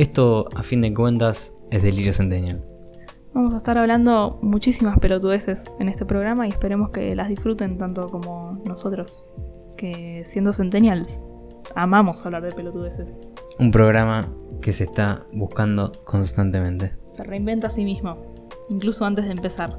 Esto, a fin de cuentas, es Delirio Centennial. Vamos a estar hablando muchísimas pelotudeces en este programa y esperemos que las disfruten tanto como nosotros, que siendo centennials amamos hablar de pelotudeces. Un programa que se está buscando constantemente. Se reinventa a sí mismo, incluso antes de empezar.